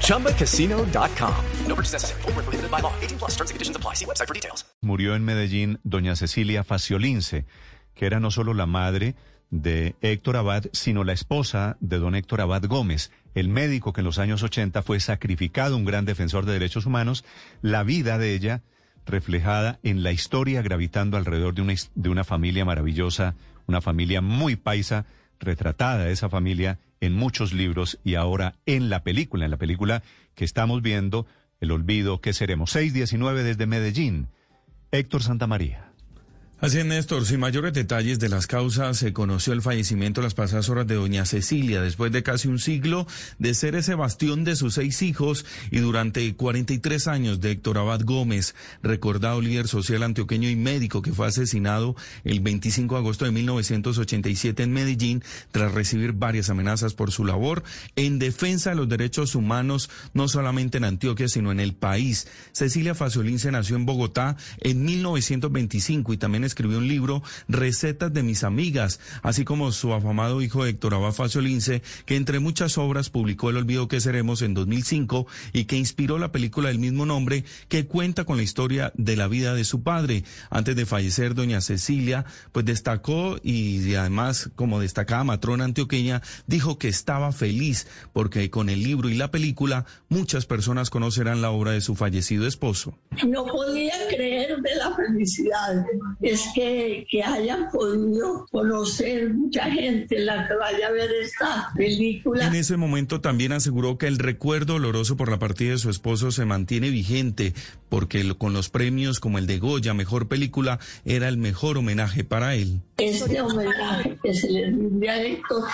ChumbaCasino.com. No purchase necessary. Full prohibited by law. 18 plus terms and conditions apply. See website for details. Murió en Medellín doña Cecilia Faciolince, que era no solo la madre de Héctor Abad, sino la esposa de don Héctor Abad Gómez, el médico que en los años 80 fue sacrificado, un gran defensor de derechos humanos. La vida de ella reflejada en la historia gravitando alrededor de una, de una familia maravillosa, una familia muy paisa, retratada esa familia en muchos libros y ahora en la película, en la película que estamos viendo, El Olvido, que seremos? 619 desde Medellín. Héctor Santamaría. Así es, Néstor. Sin mayores detalles de las causas, se conoció el fallecimiento las pasadas horas de doña Cecilia, después de casi un siglo de ser ese bastión de sus seis hijos y durante 43 años de Héctor Abad Gómez, recordado líder social antioqueño y médico que fue asesinado el 25 de agosto de 1987 en Medellín tras recibir varias amenazas por su labor en defensa de los derechos humanos, no solamente en Antioquia, sino en el país. Cecilia Faciolince nació en Bogotá en 1925 y también escribió un libro, Recetas de mis amigas, así como su afamado hijo Héctor Abad Lince, que entre muchas obras publicó El olvido que seremos en 2005 y que inspiró la película del mismo nombre que cuenta con la historia de la vida de su padre. Antes de fallecer, doña Cecilia, pues destacó y además como destacada matrona antioqueña, dijo que estaba feliz porque con el libro y la película muchas personas conocerán la obra de su fallecido esposo. No podía creer de la felicidad es que, que hayan podido conocer mucha gente la que vaya a ver esta película. En ese momento también aseguró que el recuerdo doloroso por la partida de su esposo se mantiene vigente, porque con los premios como el de Goya, Mejor Película, era el mejor homenaje para él. Este homenaje que se le rinde a Héctor,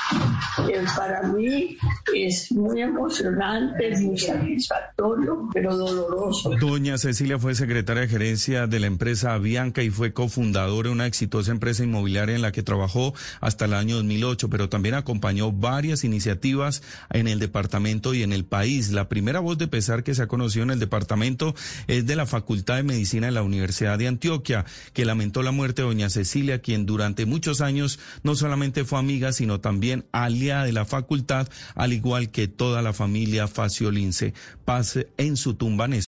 que para mí es muy emocionante, muy satisfactorio, pero doloroso. Doña Cecilia fue secretaria de gerencia de la empresa Avianca y fue cofundadora fundador de una exitosa empresa inmobiliaria en la que trabajó hasta el año 2008, pero también acompañó varias iniciativas en el departamento y en el país. La primera voz de pesar que se ha conocido en el departamento es de la Facultad de Medicina de la Universidad de Antioquia, que lamentó la muerte de doña Cecilia, quien durante muchos años no solamente fue amiga, sino también aliada de la facultad, al igual que toda la familia Faciolince. Paz en su tumba,